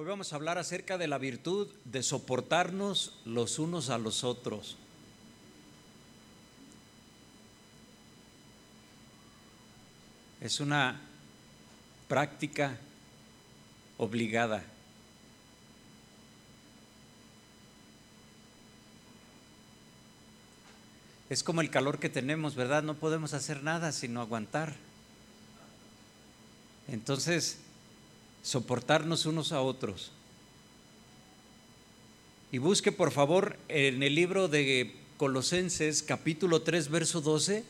Hoy vamos a hablar acerca de la virtud de soportarnos los unos a los otros. Es una práctica obligada. Es como el calor que tenemos, ¿verdad? No podemos hacer nada sino aguantar. Entonces, soportarnos unos a otros. Y busque por favor en el libro de Colosenses capítulo 3 verso 12.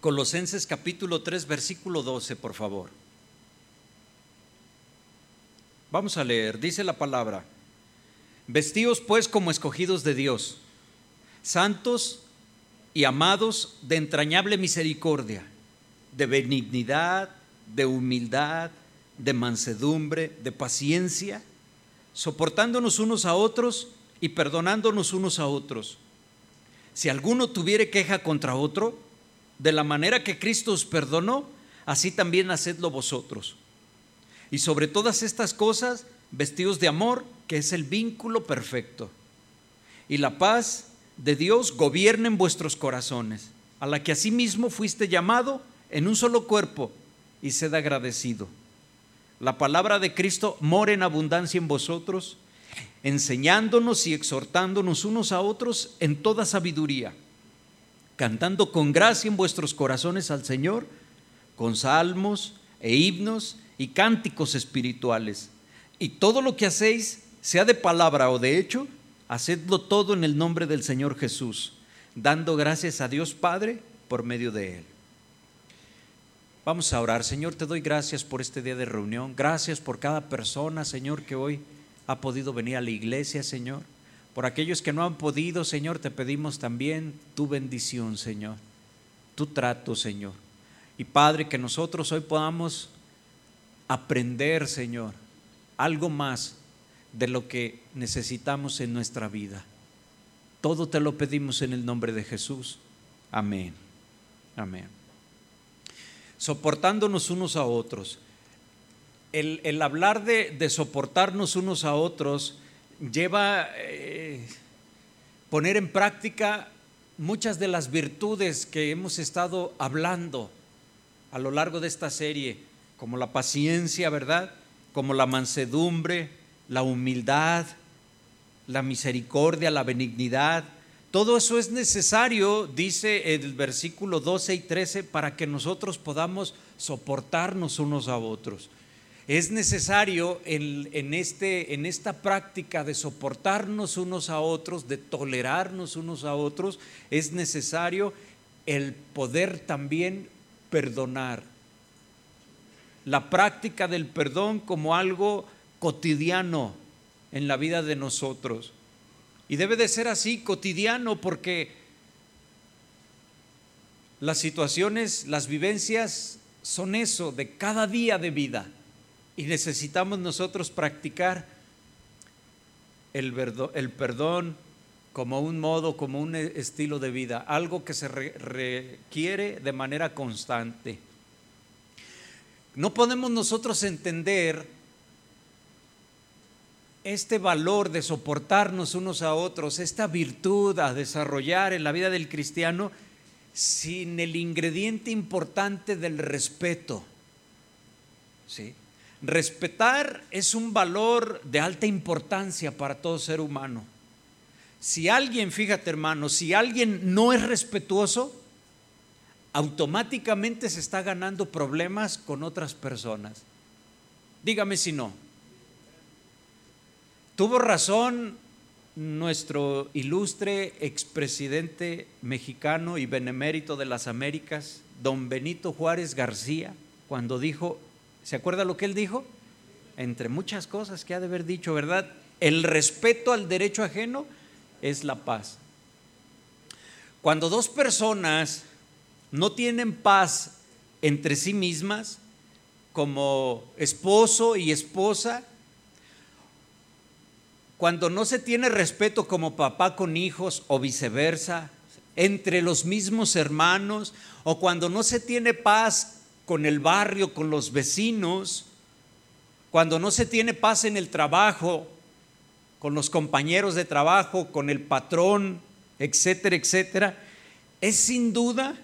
Colosenses capítulo 3 versículo 12, por favor. Vamos a leer, dice la palabra, vestíos pues como escogidos de Dios, santos y amados de entrañable misericordia, de benignidad, de humildad, de mansedumbre, de paciencia, soportándonos unos a otros y perdonándonos unos a otros. Si alguno tuviere queja contra otro, de la manera que Cristo os perdonó, así también hacedlo vosotros. Y sobre todas estas cosas, vestidos de amor, que es el vínculo perfecto. Y la paz de Dios gobierne en vuestros corazones, a la que asimismo fuiste llamado en un solo cuerpo, y sed agradecido. La palabra de Cristo mora en abundancia en vosotros, enseñándonos y exhortándonos unos a otros en toda sabiduría, cantando con gracia en vuestros corazones al Señor, con salmos e himnos y cánticos espirituales. Y todo lo que hacéis, sea de palabra o de hecho, Hacedlo todo en el nombre del Señor Jesús, dando gracias a Dios Padre por medio de Él. Vamos a orar. Señor, te doy gracias por este día de reunión. Gracias por cada persona, Señor, que hoy ha podido venir a la iglesia, Señor. Por aquellos que no han podido, Señor, te pedimos también tu bendición, Señor. Tu trato, Señor. Y Padre, que nosotros hoy podamos aprender, Señor, algo más de lo que necesitamos en nuestra vida. Todo te lo pedimos en el nombre de Jesús. Amén. Amén. Soportándonos unos a otros. El, hablar de, soportarnos unos a otros lleva eh, poner en práctica muchas de las virtudes que hemos estado hablando a lo largo de esta serie, como la paciencia, ¿verdad? Como la mansedumbre, la humildad, la misericordia, la benignidad. Todo eso es necesario, dice el versículo 12 y 13, para que nosotros podamos soportarnos unos a otros. Es necesario en, este, en esta práctica de soportarnos unos a otros, de tolerarnos unos a otros, es necesario el poder también perdonar. La práctica del perdón como algo cotidiano en la vida de nosotros. Y debe de ser así, cotidiano, porque las situaciones, las vivencias son eso, de cada día de vida. Y necesitamos nosotros practicar el, perdón como un modo, como un estilo de vida, algo que se requiere de manera constante. No podemos nosotros entender este valor de soportarnos unos a otros, esta virtud a desarrollar en la vida del cristiano sin el ingrediente importante del respeto. ¿Sí? Respetar es un valor de alta importancia para todo ser humano. Si alguien, fíjate hermano, si alguien no es respetuoso, automáticamente se está ganando problemas con otras personas. Dígame si no. Tuvo razón nuestro ilustre expresidente mexicano y benemérito de las Américas, don Benito Juárez García, cuando dijo, ¿se acuerda lo que él dijo? Entre muchas cosas que ha de haber dicho, ¿verdad? El respeto al derecho ajeno es la paz. Cuando dos personas no tienen paz entre sí mismas, como esposo y esposa, cuando no se tiene respeto como papá con hijos o viceversa, entre los mismos hermanos, o cuando no se tiene paz con el barrio, con los vecinos, cuando no se tiene paz en el trabajo, con los compañeros de trabajo, con el patrón, etcétera, etcétera, es sin duda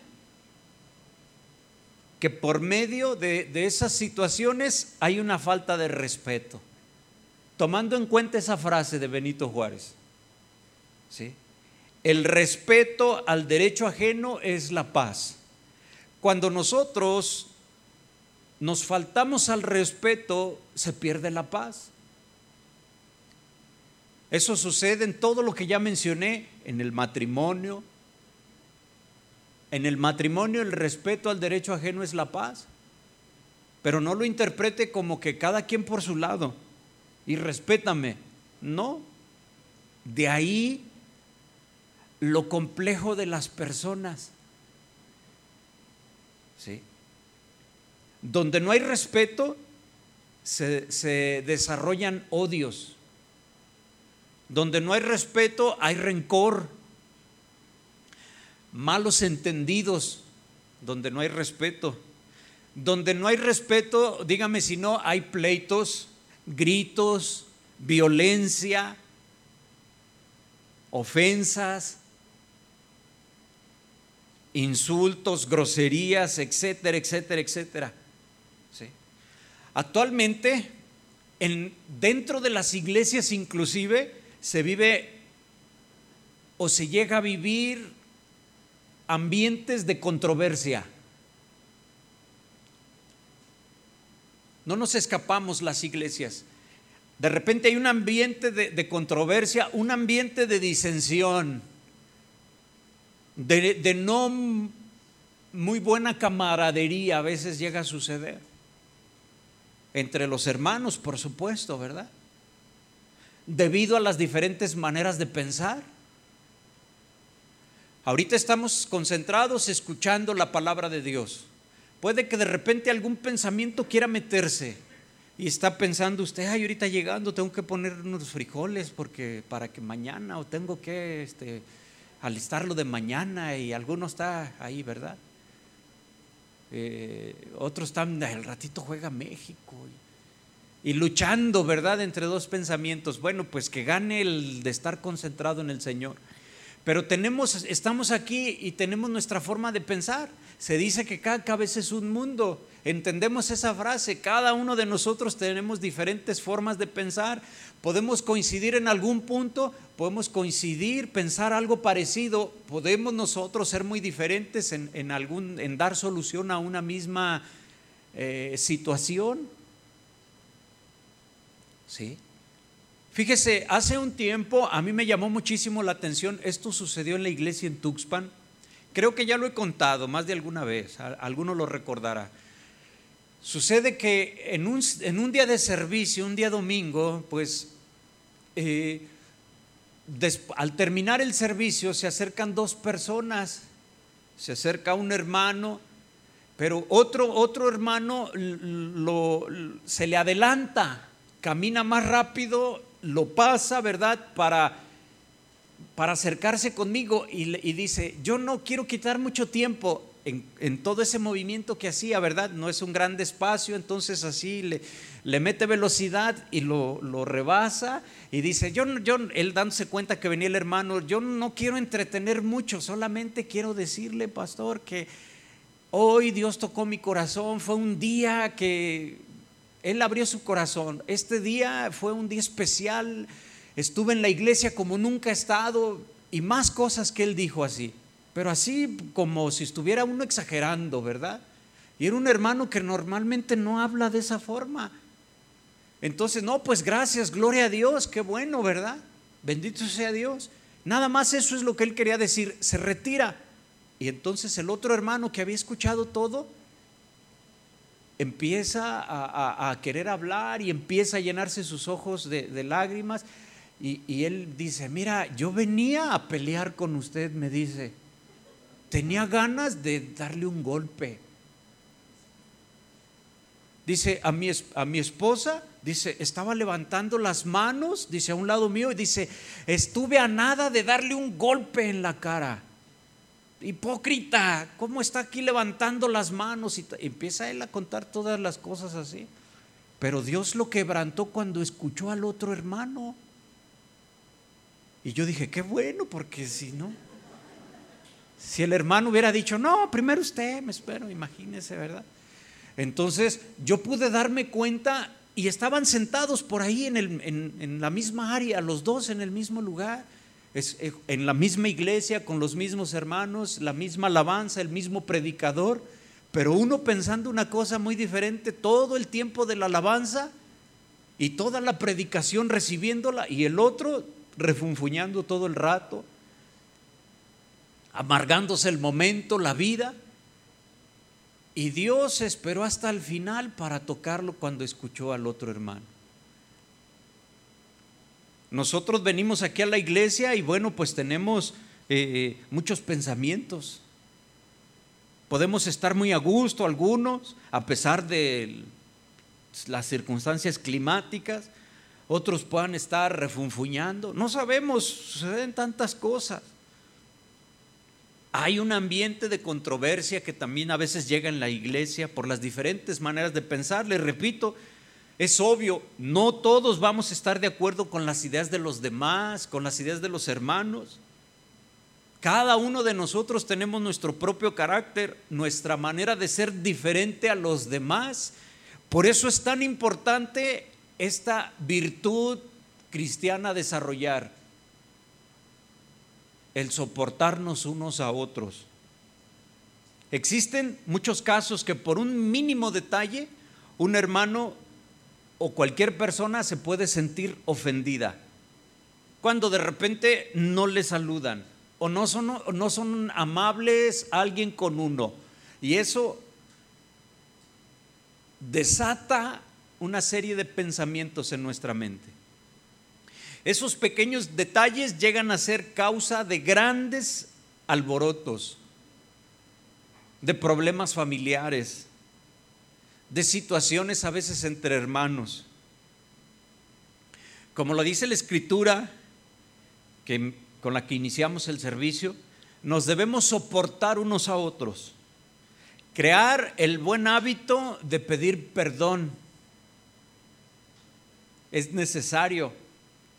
que por medio de, esas situaciones hay una falta de respeto. Tomando en cuenta esa frase de Benito Juárez. ¿sí? El respeto al derecho ajeno es la paz. Cuando nosotros nos faltamos al respeto, se pierde la paz. Eso sucede en todo lo que ya mencioné, en el matrimonio, en el matrimonio el respeto al derecho ajeno es la paz. Pero no lo interprete como que cada quien por su lado y respétame. No. De ahí lo complejo de las personas. ¿Sí? Donde no hay respeto, se, se desarrollan odios. Donde no hay respeto, hay rencor malos entendidos, donde no hay respeto. Donde no hay respeto, dígame si no, hay pleitos, gritos, violencia, ofensas, insultos, groserías, etcétera, etcétera, etcétera. Actualmente, en, dentro de las iglesias inclusive, se vive o se llega a vivir ambientes de controversia. No nos escapamos las iglesias. De repente hay un ambiente de, controversia, un ambiente de disensión, de, de no muy buena camaradería a veces llega a suceder. Entre los hermanos, por supuesto, ¿verdad? Debido a las diferentes maneras de pensar. Ahorita estamos concentrados escuchando la palabra de Dios. Puede que de repente algún pensamiento quiera meterse y está pensando usted, ay, ahorita llegando tengo que poner unos frijoles porque para que mañana o tengo que este, alistarlo de mañana y alguno está ahí, ¿verdad? Eh, otros están, el ratito juega México y, y luchando, ¿verdad? Entre dos pensamientos. Bueno, pues que gane el de estar concentrado en el Señor. Pero tenemos, estamos aquí y tenemos nuestra forma de pensar. Se dice que cada cabeza es un mundo. Entendemos esa frase. Cada uno de nosotros tenemos diferentes formas de pensar. Podemos coincidir en algún punto, podemos coincidir, pensar algo parecido. Podemos nosotros ser muy diferentes en, algún, en dar solución a una misma eh, situación. ¿Sí? Fíjese, hace un tiempo a mí me llamó muchísimo la atención, esto sucedió en la iglesia en Tuxpan, creo que ya lo he contado más de alguna vez, alguno lo recordará. Sucede que en un, día de servicio, un día domingo, pues eh, al terminar el servicio se acercan dos personas, se acerca un hermano, pero otro, hermano se le adelanta, camina más rápido lo pasa, ¿verdad? Para, para acercarse conmigo y, dice, yo no quiero quitar mucho tiempo en, todo ese movimiento que hacía, ¿verdad? No es un gran espacio, entonces así le, le mete velocidad y lo, lo, rebasa y dice, yo, yo, él dándose cuenta que venía el hermano, yo no quiero entretener mucho, solamente quiero decirle, pastor, que hoy Dios tocó mi corazón, fue un día que él abrió su corazón. Este día fue un día especial. Estuve en la iglesia como nunca he estado y más cosas que él dijo así. Pero así como si estuviera uno exagerando, ¿verdad? Y era un hermano que normalmente no habla de esa forma. Entonces, no, pues gracias, gloria a Dios, qué bueno, ¿verdad? Bendito sea Dios. Nada más eso es lo que él quería decir, se retira. Y entonces el otro hermano que había escuchado todo, empieza a, querer hablar y empieza a llenarse sus ojos de, lágrimas. Y, y, él dice, mira, yo venía a pelear con usted, me dice. Tenía ganas de darle un golpe. Dice, a mi, a mi esposa, dice, estaba levantando las manos, dice, a un lado mío, y dice, estuve a nada de darle un golpe en la cara. Hipócrita, ¿cómo está aquí levantando las manos? Y empieza él a contar todas las cosas así. Pero Dios lo quebrantó cuando escuchó al otro hermano. Y yo dije, qué bueno, porque si no, si el hermano hubiera dicho, no, primero usted, me espero, imagínese, ¿verdad? Entonces yo pude darme cuenta y estaban sentados por ahí en, en la misma área, los dos en el mismo lugar. Eh, en la misma iglesia, con los mismos hermanos, la misma alabanza, el mismo predicador, pero uno pensando una cosa muy diferente todo el tiempo de la alabanza y toda la predicación recibiéndola y el otro refunfuñando todo el rato, amargándose el momento, la vida. Y Dios esperó hasta el final para tocarlo cuando escuchó al otro hermano. Nosotros venimos aquí a la iglesia y bueno, pues tenemos eh, muchos pensamientos. Podemos estar muy a gusto algunos, a pesar de las circunstancias climáticas. Otros puedan estar refunfuñando. No sabemos, suceden tantas cosas. Hay un ambiente de controversia que también a veces llega en la iglesia por las diferentes maneras de pensar. Les repito, es obvio, no todos vamos a estar de acuerdo con las ideas de los demás, con las ideas de los hermanos. Cada uno de nosotros tenemos nuestro propio carácter, nuestra manera de ser diferente a los demás. Por eso es tan importante esta virtud cristiana desarrollar, el soportarnos unos a otros. Existen muchos casos que por un mínimo detalle un hermano o cualquier persona se puede sentir ofendida cuando de repente no le saludan o no son, no son amables alguien con uno. Y eso desata una serie de pensamientos en nuestra mente. Esos pequeños detalles llegan a ser causa de grandes alborotos, de problemas familiares, de situaciones a veces entre hermanos. Como lo dice la escritura que, con la que iniciamos el servicio, nos debemos soportar unos a otros, crear el buen hábito de pedir perdón. Es necesario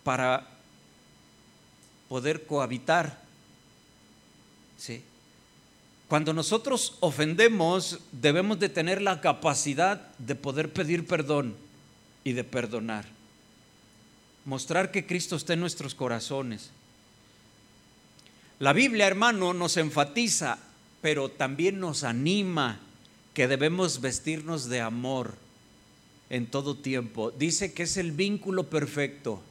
para poder cohabitar. ¿Sí? Cuando nosotros ofendemos, debemos de tener la capacidad de poder pedir perdón y de perdonar. Mostrar que Cristo está en nuestros corazones. La Biblia, hermano, nos enfatiza, pero también nos anima que debemos vestirnos de amor en todo tiempo. Dice que es el vínculo perfecto.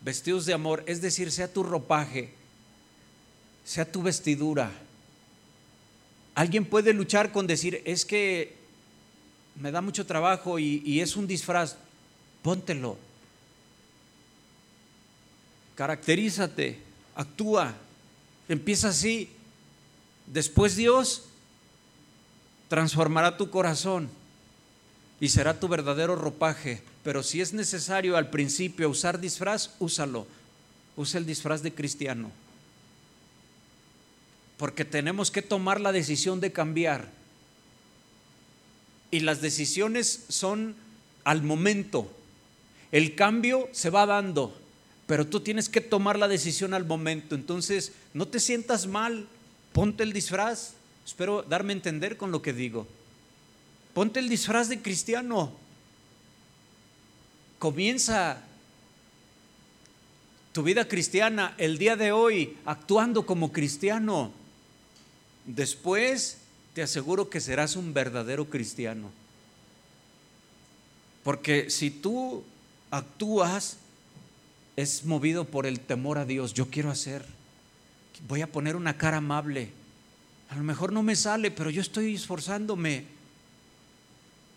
Vestidos de amor, es decir, sea tu ropaje, sea tu vestidura Alguien puede luchar con decir, es que me da mucho trabajo y, es un disfraz. Póntelo. Caracterízate, actúa, empieza así. Después Dios transformará tu corazón y será tu verdadero ropaje. Pero si es necesario al principio usar disfraz, úsalo. Usa el disfraz de cristiano porque tenemos que tomar la decisión de cambiar. Y las decisiones son al momento. El cambio se va dando, pero tú tienes que tomar la decisión al momento. Entonces, no te sientas mal, ponte el disfraz. Espero darme a entender con lo que digo. Ponte el disfraz de cristiano. Comienza tu vida cristiana el día de hoy actuando como cristiano. Después te aseguro que serás un verdadero cristiano. Porque si tú actúas, es movido por el temor a Dios. Yo quiero hacer, voy a poner una cara amable. A lo mejor no me sale, pero yo estoy esforzándome.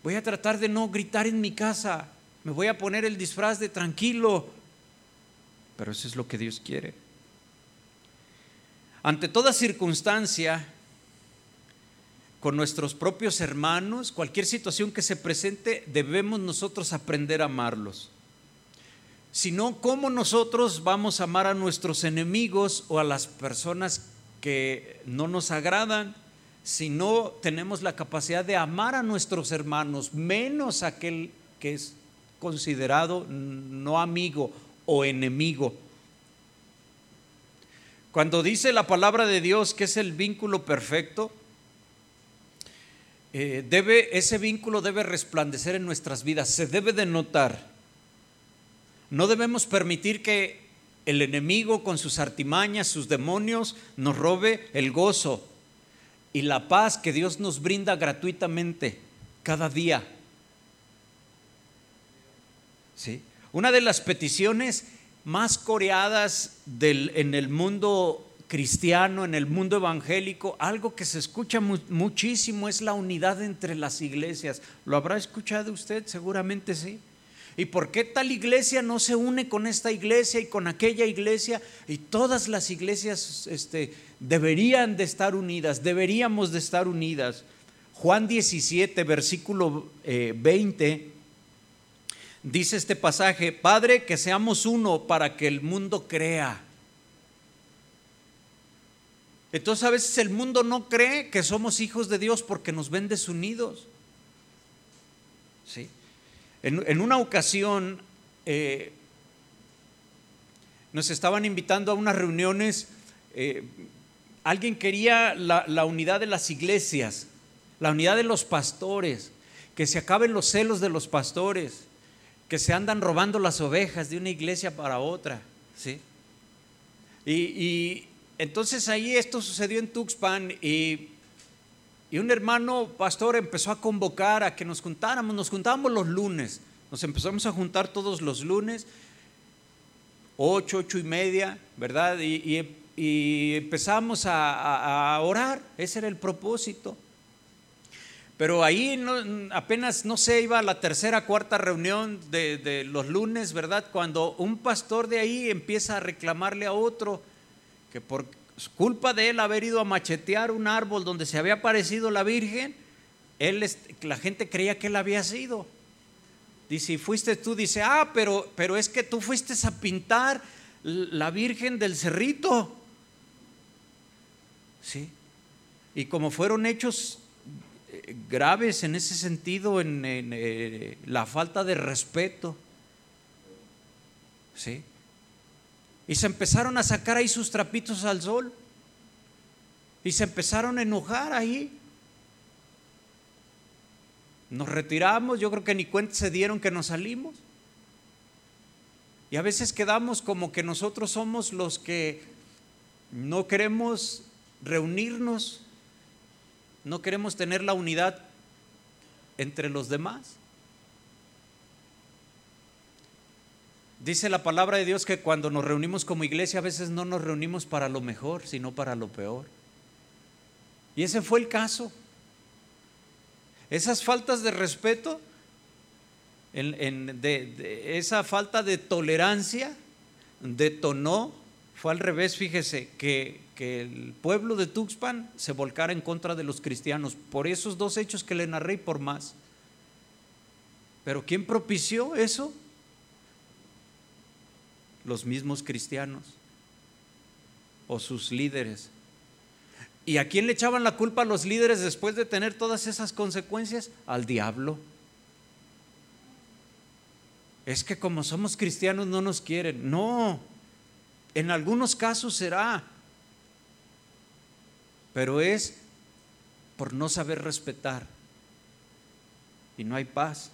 Voy a tratar de no gritar en mi casa. Me voy a poner el disfraz de tranquilo. Pero eso es lo que Dios quiere. Ante toda circunstancia, con nuestros propios hermanos, cualquier situación que se presente, debemos nosotros aprender a amarlos. Si no, ¿cómo nosotros vamos a amar a nuestros enemigos o a las personas que no nos agradan, si no tenemos la capacidad de amar a nuestros hermanos, menos aquel que es considerado no amigo o enemigo. Cuando dice la palabra de Dios que es el vínculo perfecto, eh, debe, ese vínculo debe resplandecer en nuestras vidas, se debe de notar. No debemos permitir que el enemigo con sus artimañas, sus demonios, nos robe el gozo y la paz que Dios nos brinda gratuitamente cada día. ¿Sí? Una de las peticiones más coreadas del, en el mundo cristiano, en el mundo evangélico, algo que se escucha muchísimo es la unidad entre las iglesias. ¿Lo habrá escuchado usted? Seguramente sí. ¿Y por qué tal iglesia no se une con esta iglesia y con aquella iglesia? Y todas las iglesias este, deberían de estar unidas, deberíamos de estar unidas. Juan 17, versículo 20, eh, dice este pasaje, Padre, que seamos uno para que el mundo crea. Entonces a veces el mundo no cree que somos hijos de Dios porque nos ven desunidos. ¿Sí? En, una ocasión eh, nos estaban invitando a unas reuniones, eh, alguien quería la, unidad de las iglesias, la unidad de los pastores, que se acaben los celos de los pastores, que se andan robando las ovejas de una iglesia para otra. ¿sí? y, entonces ahí esto sucedió en Tuxpan y, un hermano pastor empezó a convocar a que nos juntáramos, nos juntábamos los lunes, nos empezamos a juntar todos los lunes, ocho, ocho y media, ¿verdad? Y, empezamos a, orar, ese era el propósito. Pero ahí apenas, no sé, iba a la tercera, cuarta reunión de, de los lunes, ¿verdad? Cuando un pastor de ahí empieza a reclamarle a otro, que por culpa de él haber ido a machetear un árbol donde se había aparecido la Virgen, él, la gente creía que él había sido. Dice, y fuiste tú, dice, ah, pero, pero es que tú fuiste a pintar la Virgen del Cerrito. Sí. Y como fueron hechos eh, graves en ese sentido, en, eh, la falta de respeto. ¿Sí? Y se empezaron a sacar ahí sus trapitos al sol. Y se empezaron a enojar ahí. Nos retiramos, yo creo que ni cuenta se dieron que nos salimos. Y a veces quedamos como que nosotros somos los que no queremos reunirnos, no queremos tener la unidad entre los demás. Dice la palabra de Dios que cuando nos reunimos como iglesia a veces no nos reunimos para lo mejor, sino para lo peor. Y ese fue el caso. Esas faltas de respeto, esa falta de tolerancia detonó, fue al revés, fíjese, que, que el pueblo de Tuxpan se volcara en contra de los cristianos por esos dos hechos que le narré y por más. Pero ¿quién propició eso? Los mismos cristianos o sus líderes. ¿Y a quién le echaban la culpa a los líderes después de tener todas esas consecuencias? Al diablo. Es que como somos cristianos no nos quieren. No, en algunos casos será, pero es por no saber respetar. Y no hay paz.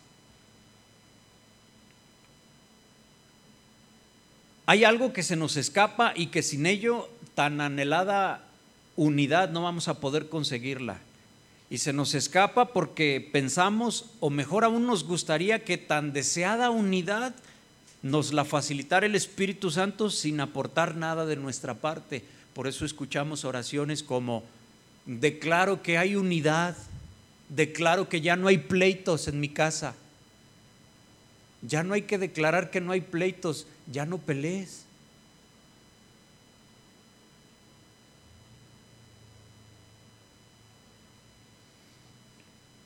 Hay algo que se nos escapa y que sin ello tan anhelada unidad no vamos a poder conseguirla. Y se nos escapa porque pensamos, o mejor aún nos gustaría que tan deseada unidad nos la facilitara el Espíritu Santo sin aportar nada de nuestra parte. Por eso escuchamos oraciones como, declaro que hay unidad, declaro que ya no hay pleitos en mi casa, ya no hay que declarar que no hay pleitos, ya no pelees.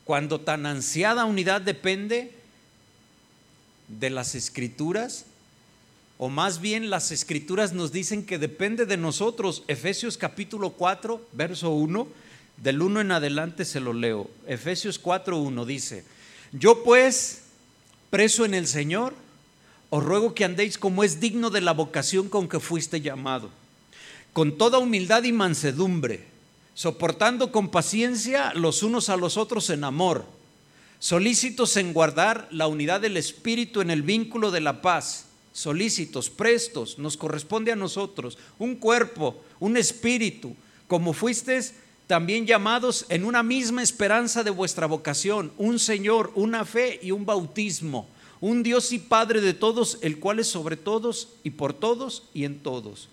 Cuando tan ansiada unidad depende de las escrituras, o más bien las escrituras nos dicen que depende de nosotros. Efesios capítulo 4, verso 1, del 1 en adelante se lo leo. Efesios 4, 1 dice, yo pues, preso en el Señor, os ruego que andéis como es digno de la vocación con que fuiste llamado, con toda humildad y mansedumbre, soportando con paciencia los unos a los otros en amor, solícitos en guardar la unidad del Espíritu en el vínculo de la paz, solícitos, prestos, nos corresponde a nosotros, un cuerpo, un espíritu, como fuisteis también llamados en una misma esperanza de vuestra vocación, un Señor, una fe y un bautismo un Dios y Padre de todos, el cual es sobre todos y por todos y en todos.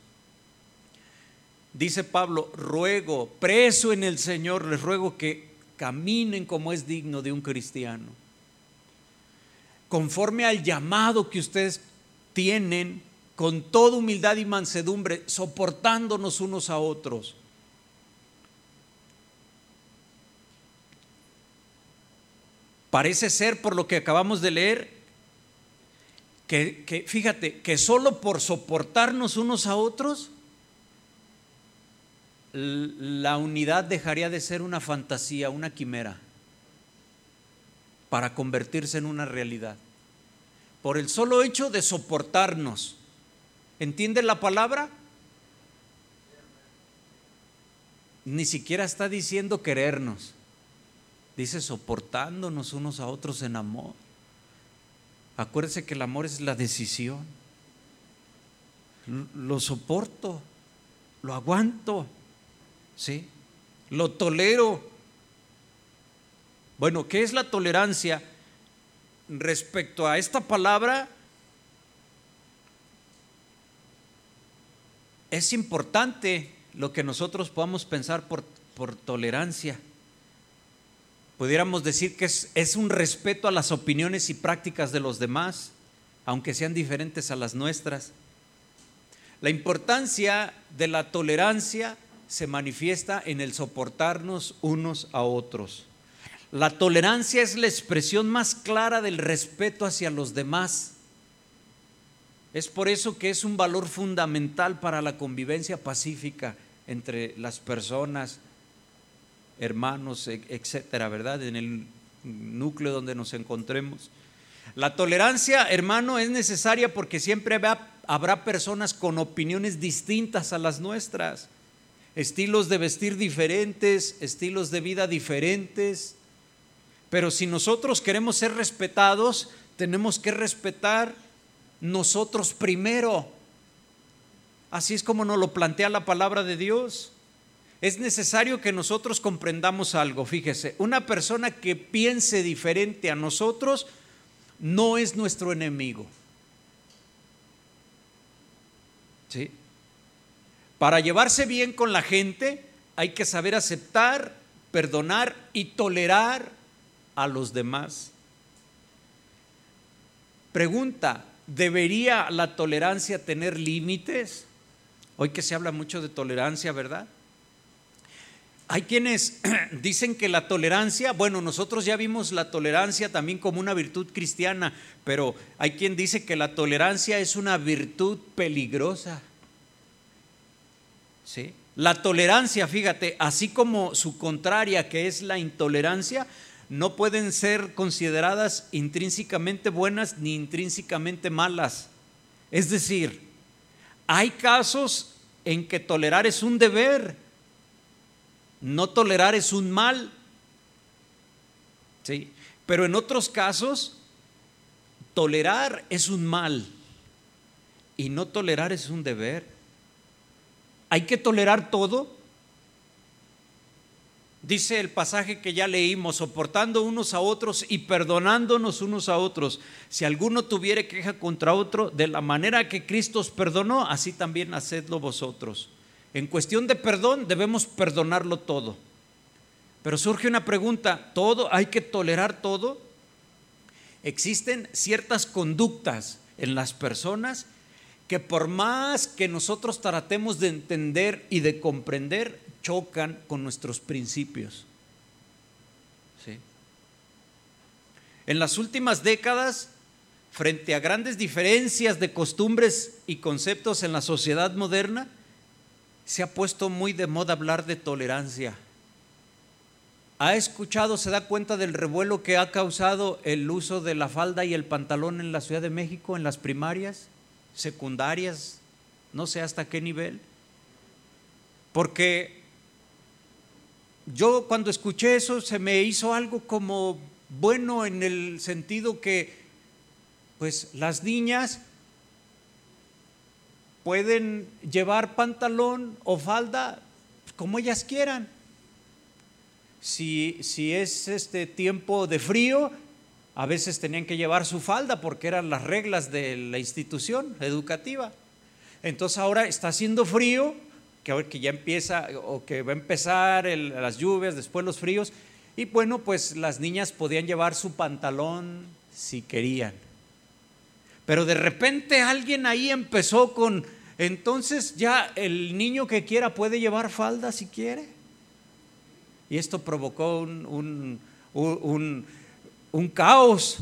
Dice Pablo, ruego, preso en el Señor, les ruego que caminen como es digno de un cristiano, conforme al llamado que ustedes tienen, con toda humildad y mansedumbre, soportándonos unos a otros. Parece ser, por lo que acabamos de leer, que, fíjate, que solo por soportarnos unos a otros, la unidad dejaría de ser una fantasía, una quimera, para convertirse en una realidad. Por el solo hecho de soportarnos. ¿Entiende la palabra? Ni siquiera está diciendo querernos. Dice soportándonos unos a otros en amor. Acuérdese que el amor es la decisión. Lo soporto, lo aguanto, ¿sí? Lo tolero. Bueno, ¿qué es la tolerancia? Respecto a esta palabra, es importante lo que nosotros podamos pensar por, por tolerancia pudiéramos decir que es, un respeto a las opiniones y prácticas de los demás, aunque sean diferentes a las nuestras. La importancia de la tolerancia se manifiesta en el soportarnos unos a otros. La tolerancia es la expresión más clara del respeto hacia los demás. Es por eso que es un valor fundamental para la convivencia pacífica entre las personas, hermanos, e, etcétera, ¿verdad? En el núcleo donde nos encontremos. La tolerancia, hermano, es necesaria porque siempre habrá personas con opiniones distintas a las nuestras, estilos de vestir diferentes, estilos de vida diferentes. Pero si nosotros queremos ser respetados, tenemos que respetar nosotros primero. Así es como nos lo plantea la palabra de Dios es necesario que nosotros comprendamos algo. Fíjese, una persona que piense diferente a nosotros no es nuestro enemigo. ¿Sí? Para llevarse bien con la gente hay que saber aceptar, perdonar y tolerar a los demás. Pregunta, ¿debería la tolerancia tener límites? Hoy que se habla mucho de tolerancia, ¿verdad? Hay quienes dicen que la tolerancia, bueno, nosotros ya vimos la tolerancia también como una virtud cristiana, pero hay quien dice que la tolerancia es una virtud peligrosa. ¿Sí? La tolerancia, fíjate, así como su contraria, que es la intolerancia, no pueden ser consideradas intrínsecamente buenas ni intrínsecamente malas. Es decir, hay casos en que tolerar es un deber no tolerar es un mal. ¿Sí? Pero en otros casos, tolerar es un mal y no tolerar es un deber. Hay que tolerar todo. Dice el pasaje que ya leímos, soportando unos a otros y perdonándonos unos a otros. Si alguno tuviere queja contra otro, de la manera que Cristo os perdonó, así también hacedlo vosotros. En cuestión de perdón debemos perdonarlo todo. Pero surge una pregunta, ¿todo hay que tolerar todo? Existen ciertas conductas en las personas que por más que nosotros tratemos de entender y de comprender, chocan con nuestros principios. En las últimas décadas, frente a grandes diferencias de costumbres y conceptos en la sociedad moderna, se ha puesto muy de moda hablar de tolerancia. ¿Ha escuchado, se da cuenta del revuelo que ha causado el uso de la falda y el pantalón en la Ciudad de México, en las primarias, secundarias, no sé hasta qué nivel? Porque yo cuando escuché eso se me hizo algo como bueno en el sentido que pues las niñas pueden llevar pantalón o falda como ellas quieran. Si, si, es este tiempo de frío, a veces tenían que llevar su falda porque eran las reglas de la institución educativa. Entonces ahora está haciendo frío, que, ya empieza o que va a empezar las lluvias, después los fríos, y bueno, pues las niñas podían llevar su pantalón si querían. Pero de repente alguien ahí empezó con, entonces ya el niño que quiera puede llevar falda si quiere. Y esto provocó un, un, caos,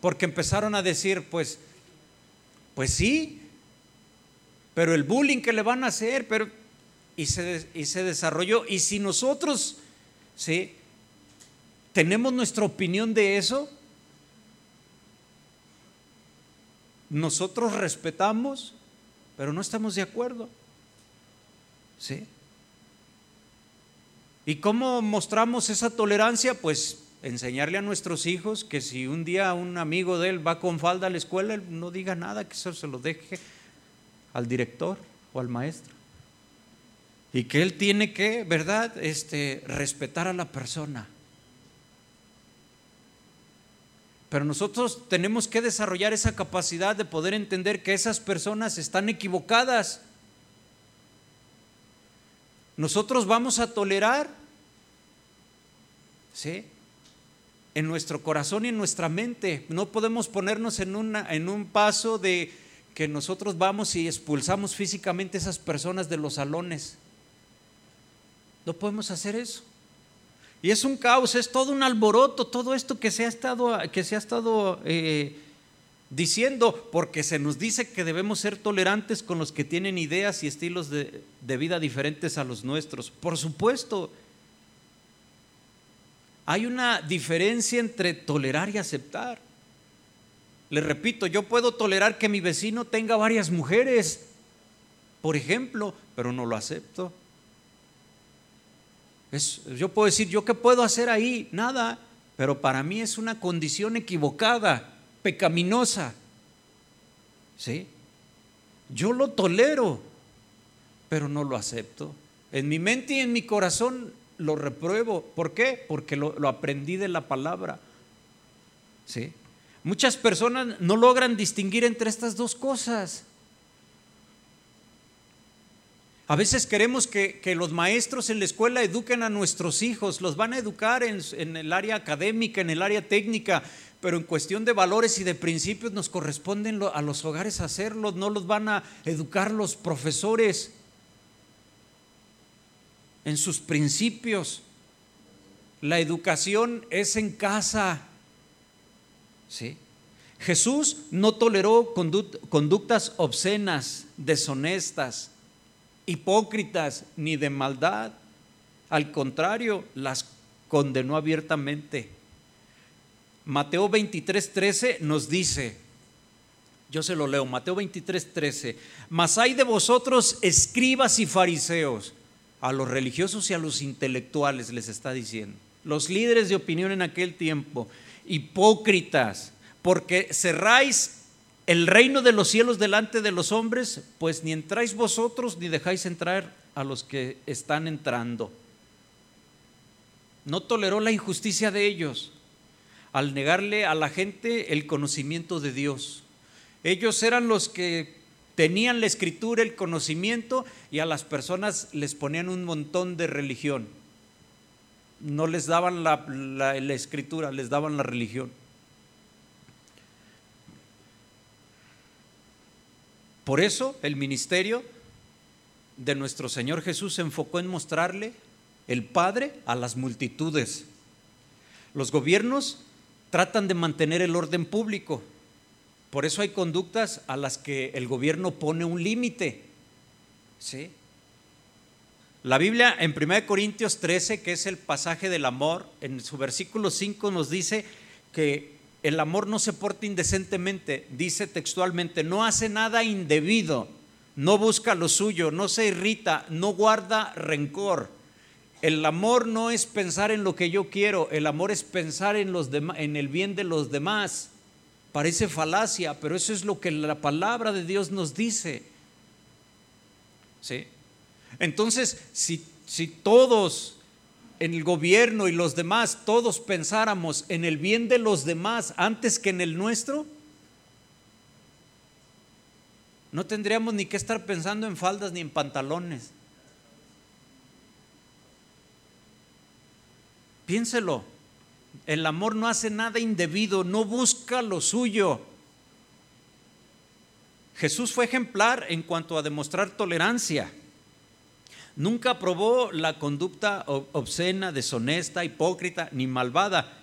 porque empezaron a decir, pues, pues sí, pero el bullying que le van a hacer, pero, y se, y se desarrolló. Y si nosotros, ¿sí? Tenemos nuestra opinión de eso, nosotros respetamos, pero no estamos de acuerdo. ¿Sí? ¿Y cómo mostramos esa tolerancia? Pues enseñarle a nuestros hijos que si un día un amigo de él va con falda a la escuela, él no diga nada, que eso se lo deje al director o al maestro. Y que él tiene que, ¿verdad?, este, respetar a la persona. Pero nosotros tenemos que desarrollar esa capacidad de poder entender que esas personas están equivocadas. Nosotros vamos a tolerar, ¿sí? En nuestro corazón y en nuestra mente. No podemos ponernos en, en un paso de que nosotros vamos y expulsamos físicamente esas personas de los salones. No podemos hacer eso. Y es un caos, es todo un alboroto, todo esto que se ha estado, que se ha estado eh, diciendo, porque se nos dice que debemos ser tolerantes con los que tienen ideas y estilos de, de vida diferentes a los nuestros. Por supuesto, hay una diferencia entre tolerar y aceptar. Le repito, yo puedo tolerar que mi vecino tenga varias mujeres, por ejemplo, pero no lo acepto yo puedo decir, ¿yo qué puedo hacer ahí? Nada, pero para mí es una condición equivocada, pecaminosa. ¿Sí? Yo lo tolero, pero no lo acepto. En mi mente y en mi corazón lo repruebo. ¿Por qué? Porque lo, lo aprendí de la palabra. ¿Sí? Muchas personas no logran distinguir entre estas dos cosas. A veces queremos que, los maestros en la escuela eduquen a nuestros hijos, los van a educar en, el área académica, en el área técnica, pero en cuestión de valores y de principios nos corresponden a los hogares hacerlos, no los van a educar los profesores en sus principios. La educación es en casa. ¿Sí? Jesús no toleró conductas obscenas, deshonestas, hipócritas ni de maldad. Al contrario, las condenó abiertamente. Mateo 23, 13 nos dice, yo se lo leo, Mateo 23, 13, mas hay de vosotros escribas y fariseos, a los religiosos y a los intelectuales les está diciendo, los líderes de opinión en aquel tiempo, hipócritas, porque cerráis el reino de los cielos delante de los hombres, pues ni entráis vosotros ni dejáis entrar a los que están entrando. No toleró la injusticia de ellos al negarle a la gente el conocimiento de Dios. Ellos eran los que tenían la escritura, el conocimiento, y a las personas les ponían un montón de religión. No les daban la, la escritura, les daban la religión. Por eso el ministerio de nuestro Señor Jesús se enfocó en mostrarle el Padre a las multitudes. Los gobiernos tratan de mantener el orden público, Por eso hay conductas a las que el gobierno pone un límite. ¿Sí? La Biblia en 1 Corintios 13, que es el pasaje del amor, en su versículo 5 nos dice que el amor no se porta indecentemente, dice textualmente, no hace nada indebido, no busca lo suyo, no se irrita, no guarda rencor. El amor no es pensar en lo que yo quiero, el amor es pensar en, en el bien de los demás. Parece falacia, pero eso es lo que la palabra de Dios nos dice. ¿Sí? Entonces, si, si todos en el gobierno y los demás, todos pensáramos en el bien de los demás antes que en el nuestro, no tendríamos ni que estar pensando en faldas ni en pantalones. Piénselo, el amor no hace nada indebido, no busca lo suyo. Jesús fue ejemplar en cuanto a demostrar tolerancia. Nunca aprobó la conducta obscena, deshonesta, hipócrita ni malvada.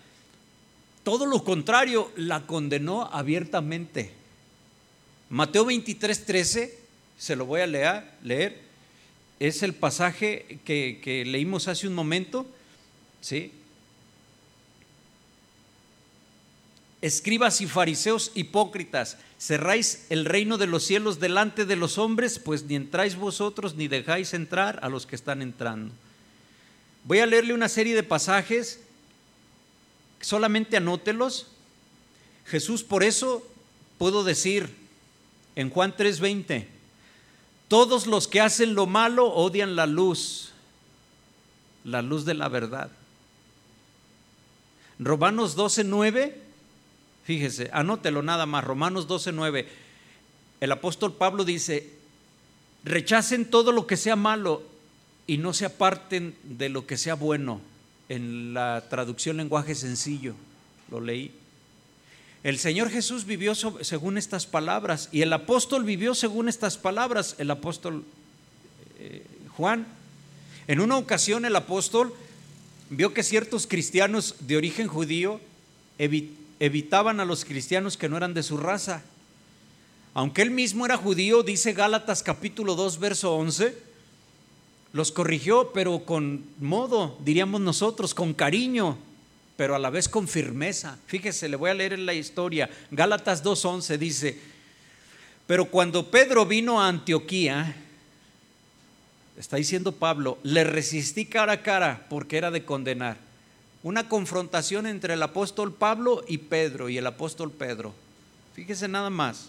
Todo lo contrario, la condenó abiertamente. Mateo 23, 13, se lo voy a leer, es el pasaje que, que leímos hace un momento. ¿sí? Escribas y fariseos hipócritas, cerráis el reino de los cielos delante de los hombres, pues ni entráis vosotros ni dejáis entrar a los que están entrando. Voy a leerle una serie de pasajes, solamente anótelos. Jesús por eso puedo decir en Juan 3:20, todos los que hacen lo malo odian la luz, la luz de la verdad. Romanos 12:9 Fíjese, anótelo nada más, Romanos 12, 9. El apóstol Pablo dice, rechacen todo lo que sea malo y no se aparten de lo que sea bueno. En la traducción lenguaje sencillo, lo leí. El Señor Jesús vivió según estas palabras y el apóstol vivió según estas palabras, el apóstol eh, Juan. En una ocasión el apóstol vio que ciertos cristianos de origen judío evitaban evitaban a los cristianos que no eran de su raza. Aunque él mismo era judío, dice Gálatas capítulo 2, verso 11, los corrigió, pero con modo, diríamos nosotros, con cariño, pero a la vez con firmeza. Fíjese, le voy a leer en la historia. Gálatas 2.11 dice, pero cuando Pedro vino a Antioquía, está diciendo Pablo, le resistí cara a cara porque era de condenar una confrontación entre el apóstol Pablo y Pedro y el apóstol Pedro. Fíjese nada más.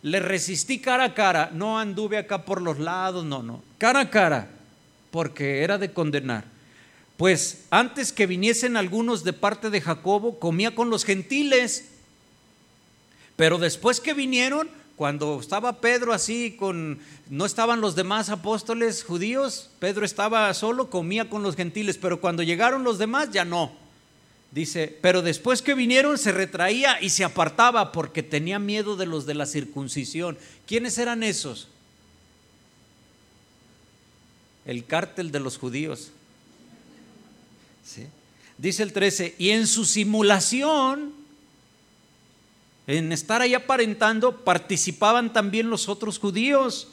Le resistí cara a cara, no anduve acá por los lados, no, no, cara a cara, porque era de condenar. Pues antes que viniesen algunos de parte de Jacobo, comía con los gentiles, pero después que vinieron, cuando estaba Pedro así con no estaban los demás apóstoles judíos, Pedro estaba solo, comía con los gentiles, pero cuando llegaron los demás ya no. Dice, pero después que vinieron se retraía y se apartaba porque tenía miedo de los de la circuncisión. ¿Quiénes eran esos? El cártel de los judíos. Dice el 13, y en su simulación en estar ahí aparentando, participaban también los otros judíos.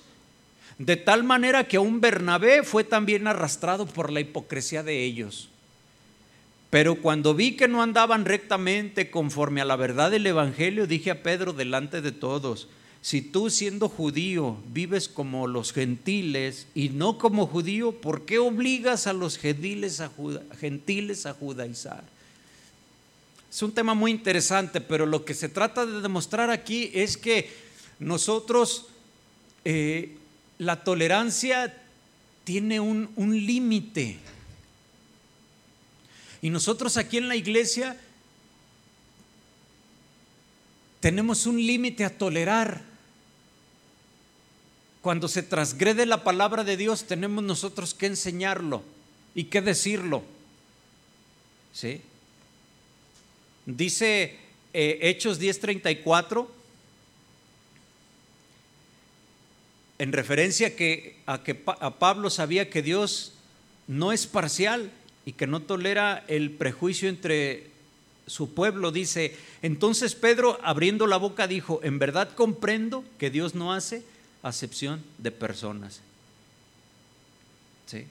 De tal manera que un Bernabé fue también arrastrado por la hipocresía de ellos. Pero cuando vi que no andaban rectamente conforme a la verdad del Evangelio, dije a Pedro delante de todos, si tú siendo judío vives como los gentiles y no como judío, ¿por qué obligas a los gentiles gentiles a judaizar? Es un tema muy interesante, pero lo que se trata de demostrar aquí es que nosotros, eh, la tolerancia tiene un, un límite. Y nosotros aquí en la iglesia tenemos un límite a tolerar. Cuando se transgrede la palabra de Dios, tenemos nosotros que enseñarlo y que decirlo. ¿Sí? Dice eh, Hechos 10:34, en referencia que, a que a Pablo sabía que Dios no es parcial y que no tolera el prejuicio entre su pueblo, dice, entonces Pedro abriendo la boca dijo, en verdad comprendo que Dios no hace acepción de personas. ¿Sí?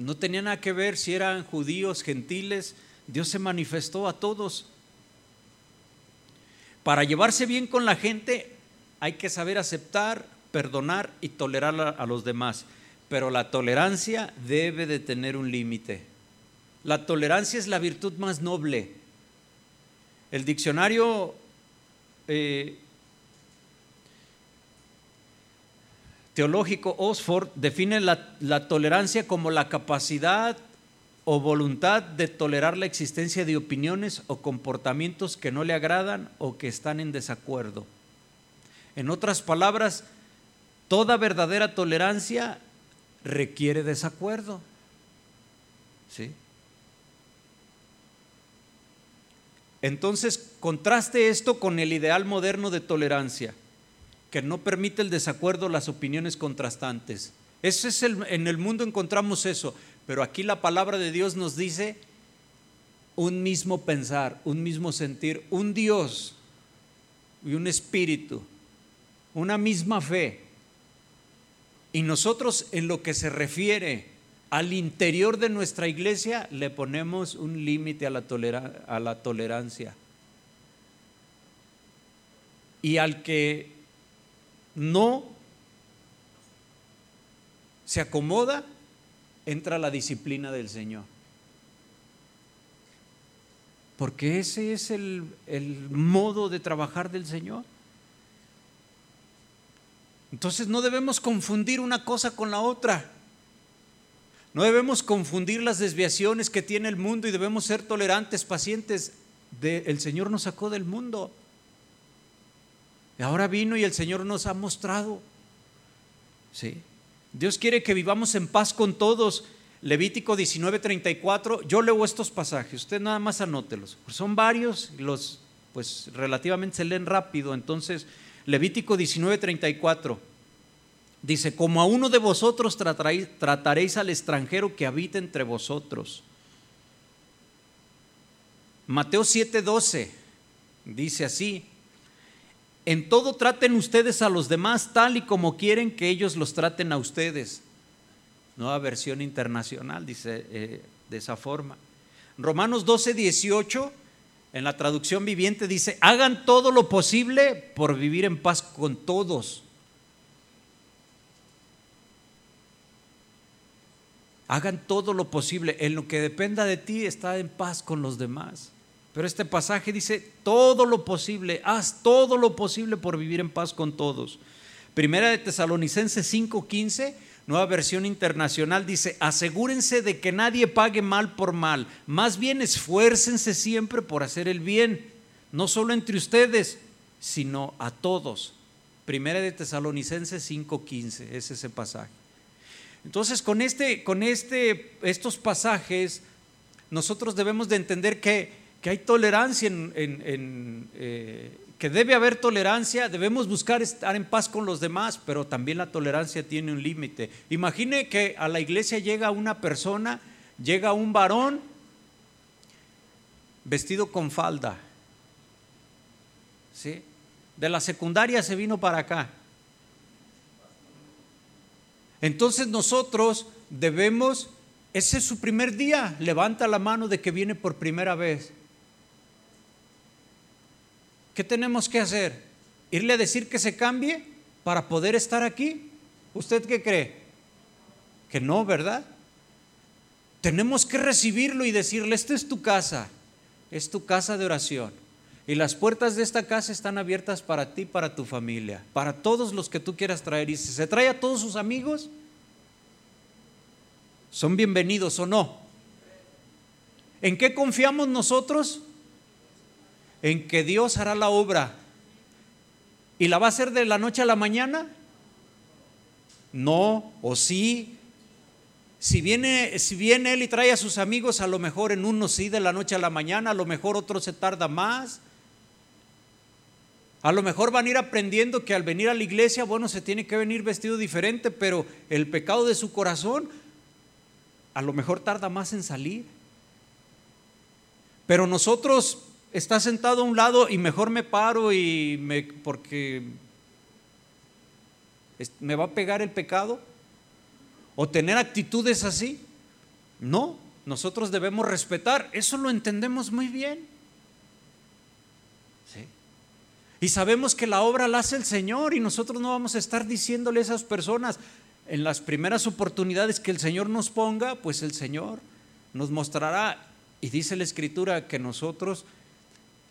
No tenía nada que ver si eran judíos, gentiles, Dios se manifestó a todos. Para llevarse bien con la gente hay que saber aceptar, perdonar y tolerar a los demás. Pero la tolerancia debe de tener un límite. La tolerancia es la virtud más noble. El diccionario eh, teológico Oxford define la, tolerancia como la capacidad o voluntad de tolerar la existencia de opiniones o comportamientos que no le agradan o que están en desacuerdo. En otras palabras, toda verdadera tolerancia requiere desacuerdo. ¿Sí? Entonces, contraste esto con el ideal moderno de tolerancia, que no permite el desacuerdo, las opiniones contrastantes. Es el, en el mundo encontramos eso, pero aquí la palabra de Dios nos dice un mismo pensar, un mismo sentir, un Dios y un espíritu, una misma fe. Y nosotros en lo que se refiere al interior de nuestra iglesia le ponemos un límite a, a la tolerancia. Y al que no se acomoda, entra la disciplina del Señor. Porque ese es el, el modo de trabajar del Señor. Entonces no debemos confundir una cosa con la otra. No debemos confundir las desviaciones que tiene el mundo y debemos ser tolerantes, pacientes. el Señor nos sacó del mundo. Ahora vino y el Señor nos ha mostrado. ¿Sí? Dios quiere que vivamos en paz con todos. Levítico 19:34. Yo leo estos pasajes, usted nada más anótelos. Son varios, los pues relativamente se leen rápido. Entonces, Levítico 19:34 dice, como a uno de vosotros trataréis, trataréis al extranjero que habita entre vosotros. Mateo 7:12 dice así, en todo traten ustedes a los demás tal y como quieren que ellos los traten a ustedes. Nueva versión internacional dice eh, de esa forma. Romanos 12, 18 en la traducción viviente dice, hagan todo lo posible por vivir en paz con todos. Hagan todo lo posible. En lo que dependa de ti, está en paz con los demás. Pero este pasaje dice, todo lo posible, haz todo lo posible por vivir en paz con todos. Primera de Tesalonicenses 5:15 Nueva versión internacional dice, asegúrense de que nadie pague mal por mal, más bien esfuércense siempre por hacer el bien, no solo entre ustedes, sino a todos. Primera de Tesalonicenses 5:15 es ese pasaje. Entonces, con, este, con este, estos pasajes, nosotros debemos de entender que, hay tolerancia en, eh, que debe haber tolerancia, debemos buscar estar en paz con los demás, pero también la tolerancia tiene un límite. Imagine que a la iglesia llega una persona, llega un varón vestido con falda, ¿sí? De la secundaria se vino para acá. Entonces nosotros debemos, ese es su primer día, levanta la mano de que viene por primera vez. ¿Qué tenemos que hacer? ¿Irle a decir que se cambie para poder estar aquí? ¿Usted qué cree? Que no, ¿verdad? Tenemos que recibirlo y decirle, esta es tu casa, es tu casa de oración. Y las puertas de esta casa están abiertas para ti, para tu familia, para todos los que tú quieras traer. Y si se trae a todos sus amigos, son bienvenidos o no. ¿En qué confiamos nosotros? En que Dios hará la obra y la va a hacer de la noche a la mañana? No, o sí. Si viene, si viene Él y trae a sus amigos, a lo mejor en uno sí de la noche a la mañana, a lo mejor otro se tarda más. A lo mejor van a ir aprendiendo que al venir a la iglesia, bueno, se tiene que venir vestido diferente, pero el pecado de su corazón a lo mejor tarda más en salir. Pero nosotros está sentado a un lado y mejor me paro y me porque me va a pegar el pecado o tener actitudes así. No, nosotros debemos respetar, eso lo entendemos muy bien. Y sabemos que la obra la hace el Señor y nosotros no vamos a estar diciéndole a esas personas en las primeras oportunidades que el Señor nos ponga, pues el Señor nos mostrará. Y dice la Escritura que nosotros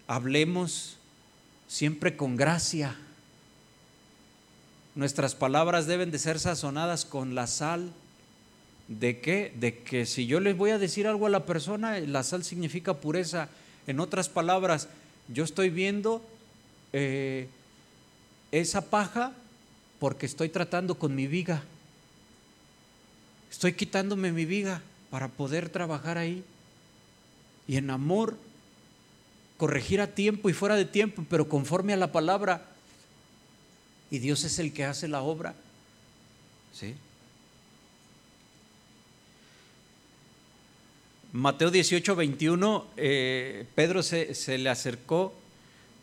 hablemos siempre con gracia. Nuestras palabras deben de ser sazonadas con la sal. ¿De qué? De que si yo les voy a decir algo a la persona, la sal significa pureza. En otras palabras, yo estoy viendo eh, esa paja porque estoy tratando con mi viga. Estoy quitándome mi viga para poder trabajar ahí. Y en amor, corregir a tiempo y fuera de tiempo, pero conforme a la palabra. Y Dios es el que hace la obra. ¿Sí? Mateo 18, 21, eh, Pedro se, se le acercó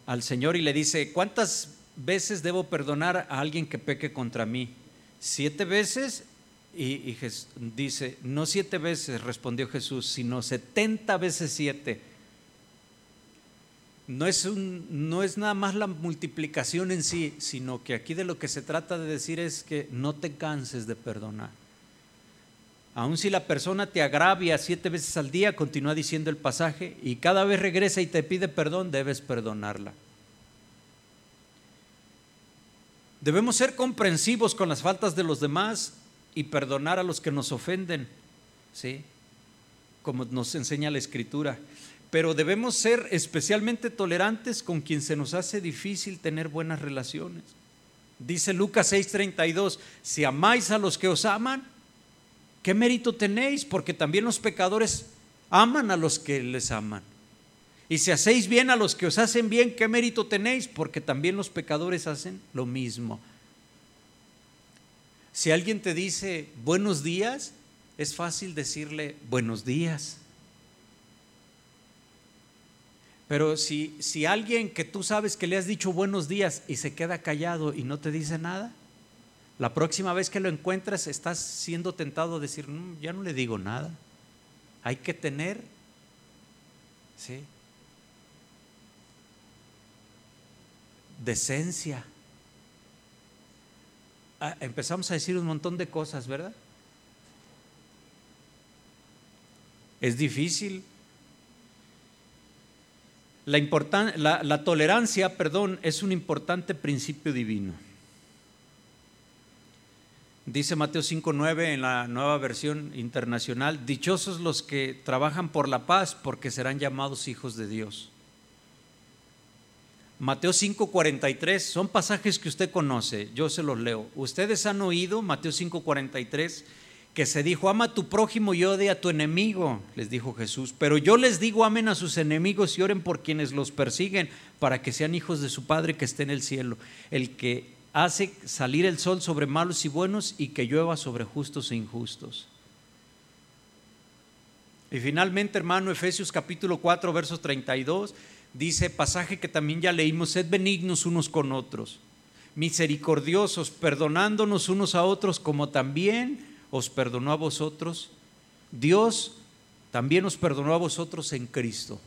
al Señor y le dice, ¿cuántas veces debo perdonar a alguien que peque contra mí? ¿Siete veces? Y, dice, no siete veces, respondió Jesús, sino setenta veces siete. No es, un, no es nada más la multiplicación en sí, sino que aquí de lo que se trata de decir es que no te canses de perdonar. Aun si la persona te agravia siete veces al día, continúa diciendo el pasaje, y cada vez regresa y te pide perdón, debes perdonarla. Debemos ser comprensivos con las faltas de los demás y perdonar a los que nos ofenden, ¿sí? Como nos enseña la Escritura. Pero debemos ser especialmente tolerantes con quien se nos hace difícil tener buenas relaciones. Dice Lucas 6:32, si amáis a los que os aman, ¿Qué mérito tenéis? Porque también los pecadores aman a los que les aman. Y si hacéis bien a los que os hacen bien, ¿qué mérito tenéis? Porque también los pecadores hacen lo mismo. Si alguien te dice buenos días, es fácil decirle buenos días. Pero si, si alguien que tú sabes que le has dicho buenos días y se queda callado y no te dice nada, la próxima vez que lo encuentres estás siendo tentado a decir, mm, ya no le digo nada. Hay que tener, ¿sí? Decencia. Ah, empezamos a decir un montón de cosas, ¿verdad? Es difícil. La, la, la tolerancia, perdón, es un importante principio divino. Dice Mateo 5.9 en la nueva versión internacional, dichosos los que trabajan por la paz porque serán llamados hijos de Dios. Mateo 5.43 son pasajes que usted conoce, yo se los leo. Ustedes han oído, Mateo 5.43, que se dijo, ama a tu prójimo y odia a tu enemigo, les dijo Jesús. Pero yo les digo, amen a sus enemigos y oren por quienes los persiguen, para que sean hijos de su Padre que esté en el cielo. El que hace salir el sol sobre malos y buenos y que llueva sobre justos e injustos. Y finalmente, hermano, Efesios capítulo 4, versos 32, dice pasaje que también ya leímos, sed benignos unos con otros, misericordiosos, perdonándonos unos a otros como también os perdonó a vosotros. Dios también os perdonó a vosotros en Cristo.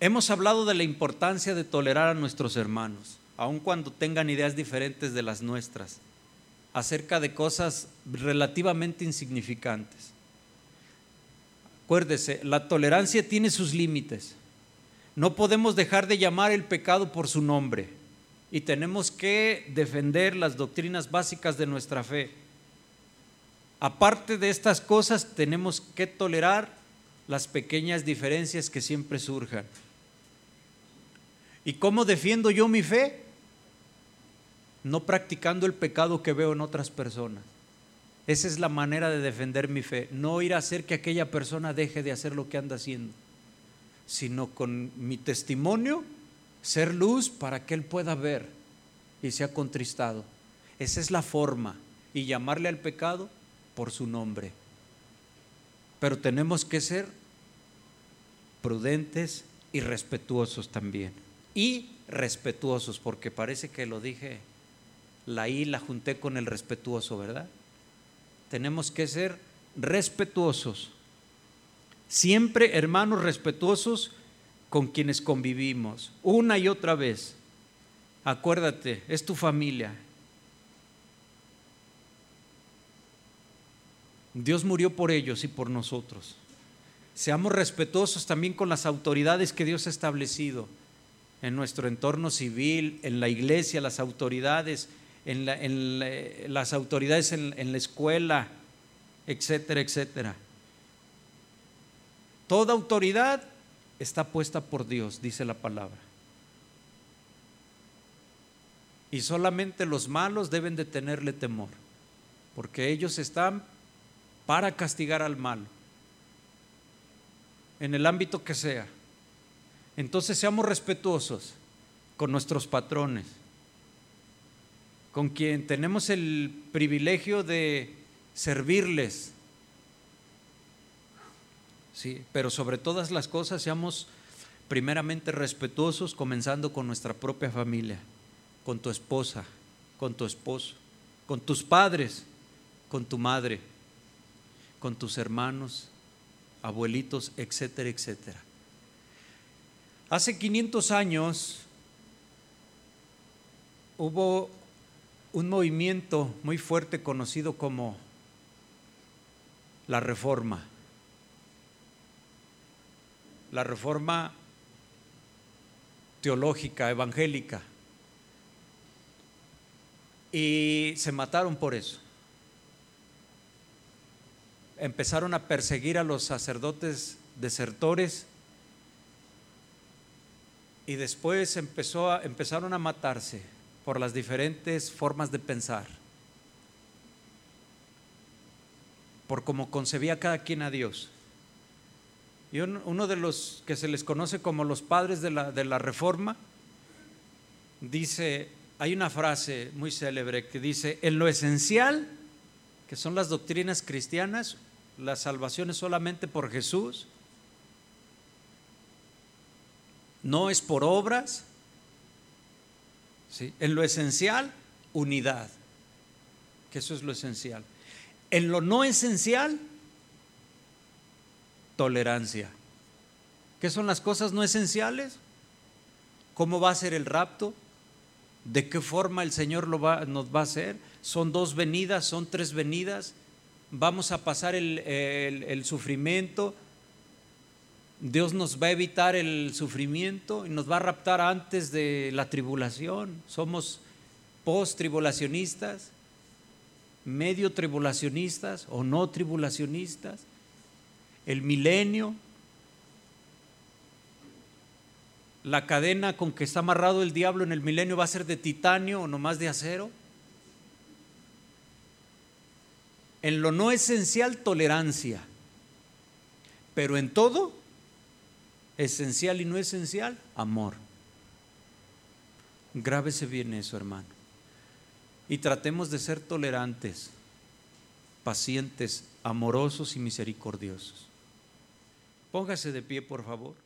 Hemos hablado de la importancia de tolerar a nuestros hermanos, aun cuando tengan ideas diferentes de las nuestras, acerca de cosas relativamente insignificantes. Acuérdese, la tolerancia tiene sus límites. No podemos dejar de llamar el pecado por su nombre y tenemos que defender las doctrinas básicas de nuestra fe. Aparte de estas cosas, tenemos que tolerar las pequeñas diferencias que siempre surjan. ¿Y cómo defiendo yo mi fe? No practicando el pecado que veo en otras personas. Esa es la manera de defender mi fe. No ir a hacer que aquella persona deje de hacer lo que anda haciendo, sino con mi testimonio ser luz para que él pueda ver y sea contristado. Esa es la forma y llamarle al pecado por su nombre. pero tenemos que ser prudentes y respetuosos también. Y respetuosos, porque parece que lo dije, la I la junté con el respetuoso, ¿verdad? Tenemos que ser respetuosos. Siempre, hermanos, respetuosos con quienes convivimos, una y otra vez. Acuérdate, es tu familia. Dios murió por ellos y por nosotros. Seamos respetuosos también con las autoridades que Dios ha establecido en nuestro entorno civil, en la iglesia, las autoridades, en, las autoridades en la escuela, etcétera, etcétera. Toda autoridad está puesta por Dios, dice la palabra. Y solamente los malos deben de tenerle temor, porque ellos están para castigar al malo, en el ámbito que sea. Entonces seamos respetuosos con nuestros patrones, con quien tenemos el privilegio de servirles. Sí, pero sobre todas las cosas seamos primeramente respetuosos, comenzando con nuestra propia familia, con tu esposa, con tu esposo, con tus padres, con tu madre, con tus hermanos, abuelitos, etcétera, etcétera. Hace 500 años hubo un movimiento muy fuerte conocido como la reforma. La reforma teológica, evangélica. Y se mataron por eso. Empezaron a perseguir a los sacerdotes desertores y después empezó empezaron a matarse por las diferentes formas de pensar, por cómo concebía cada quien a Dios. Y uno de los que se les conoce como los padres de la, de la reforma, dice, hay una frase muy célebre que dice, en lo esencial, que son las doctrinas cristianas, la salvación es solamente por Jesús, no es por obras. ¿sí? En lo esencial, unidad, que eso es lo esencial. En lo no esencial, tolerancia. ¿Qué son las cosas no esenciales? ¿Cómo va a ser el rapto? ¿De qué forma el Señor nos va a hacer? ¿Son dos venidas? ¿Son tres venidas? ¿Vamos a pasar el, el sufrimiento? Dios nos va a evitar el sufrimiento y nos va a raptar antes de la tribulación. Somos post-tribulacionistas, medio tribulacionistas o no tribulacionistas. El milenio, la cadena con que está amarrado el diablo en el milenio va a ser de titanio o nomás de acero. En lo no esencial, tolerancia. Pero en todo, esencial y no esencial, amor. Grábese bien eso, hermano. Y tratemos de ser tolerantes, pacientes, amorosos y misericordiosos. Póngase de pie, por favor.